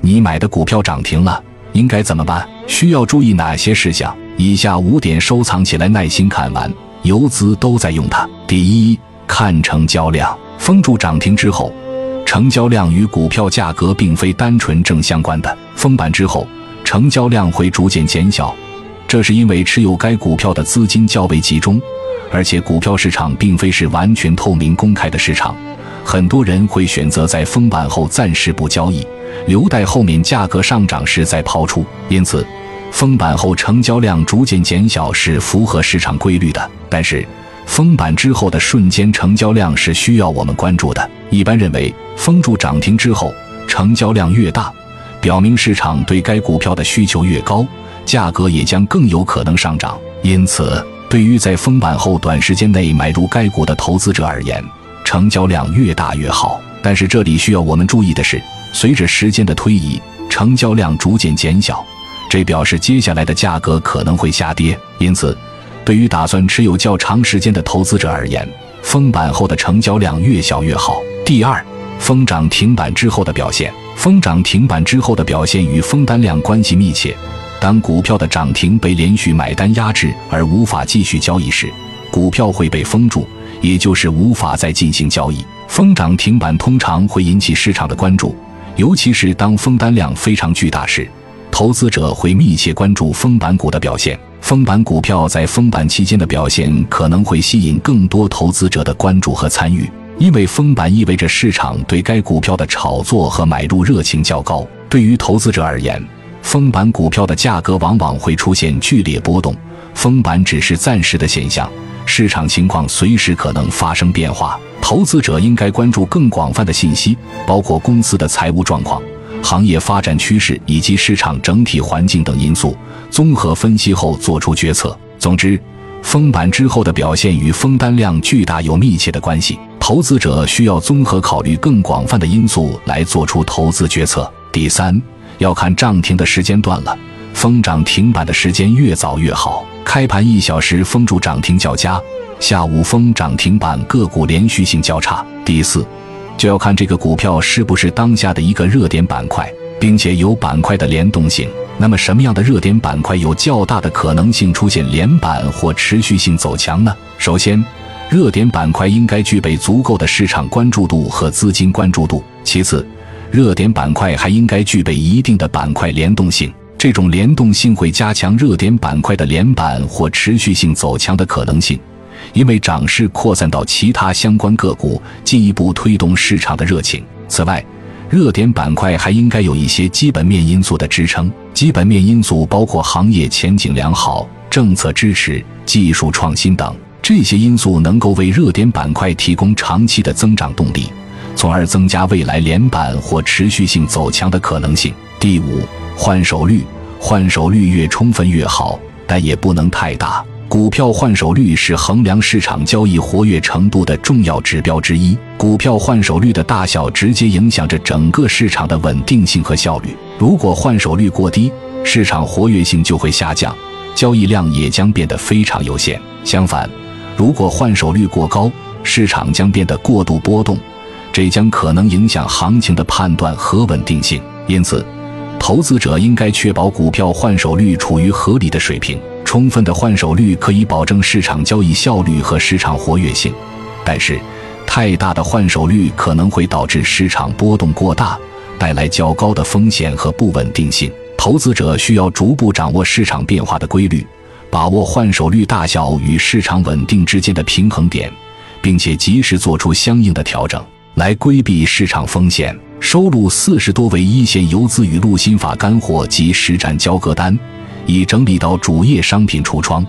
你买的股票涨停了，应该怎么办？需要注意哪些事项？以下五点收藏起来，耐心看完。游资都在用它。第一，看成交量。封住涨停之后，成交量与股票价格并非单纯正相关的。封板之后，成交量会逐渐减小，这是因为持有该股票的资金较为集中，而且股票市场并非是完全透明公开的市场。很多人会选择在封板后暂时不交易，留待后面价格上涨时再抛出。因此，封板后成交量逐渐减小是符合市场规律的。但是，封板之后的瞬间成交量是需要我们关注的。一般认为，封住涨停之后，成交量越大，表明市场对该股票的需求越高，价格也将更有可能上涨。因此，对于在封板后短时间内买入该股的投资者而言，成交量越大越好，但是这里需要我们注意的是，随着时间的推移，成交量逐渐减小，这表示接下来的价格可能会下跌。因此，对于打算持有较长时间的投资者而言，封板后的成交量越小越好。第二，封涨停板之后的表现，封涨停板之后的表现与封单量关系密切。当股票的涨停被连续买单压制而无法继续交易时，股票会被封住。也就是无法再进行交易，封涨停板通常会引起市场的关注，尤其是当封单量非常巨大时，投资者会密切关注封板股的表现。封板股票在封板期间的表现可能会吸引更多投资者的关注和参与，因为封板意味着市场对该股票的炒作和买入热情较高。对于投资者而言，封板股票的价格往往会出现剧烈波动，封板只是暂时的现象。市场情况随时可能发生变化，投资者应该关注更广泛的信息，包括公司的财务状况、行业发展趋势以及市场整体环境等因素，综合分析后做出决策。总之，封板之后的表现与封单量巨大有密切的关系，投资者需要综合考虑更广泛的因素来做出投资决策。第三，要看涨停的时间段了，封涨停板的时间越早越好。开盘一小时封住涨停较佳，下午封涨停板个股连续性较差。第四，就要看这个股票是不是当下的一个热点板块，并且有板块的联动性。那么，什么样的热点板块有较大的可能性出现连板或持续性走强呢？首先，热点板块应该具备足够的市场关注度和资金关注度。其次，热点板块还应该具备一定的板块联动性。这种联动性会加强热点板块的连板或持续性走强的可能性，因为涨势扩散到其他相关个股，进一步推动市场的热情。此外，热点板块还应该有一些基本面因素的支撑。基本面因素包括行业前景良好、政策支持、技术创新等，这些因素能够为热点板块提供长期的增长动力，从而增加未来连板或持续性走强的可能性。第五。换手率，换手率越充分越好，但也不能太大。股票换手率是衡量市场交易活跃程度的重要指标之一。股票换手率的大小直接影响着整个市场的稳定性和效率。如果换手率过低，市场活跃性就会下降，交易量也将变得非常有限。相反，如果换手率过高，市场将变得过度波动，这将可能影响行情的判断和稳定性。因此，投资者应该确保股票换手率处于合理的水平。充分的换手率可以保证市场交易效率和市场活跃性，但是太大的换手率可能会导致市场波动过大，带来较高的风险和不稳定性。投资者需要逐步掌握市场变化的规律，把握换手率大小与市场稳定之间的平衡点，并且及时做出相应的调整。来规避市场风险，收录四十多位一线游资语录心法干货及实战交割单，已整理到主页商品橱窗。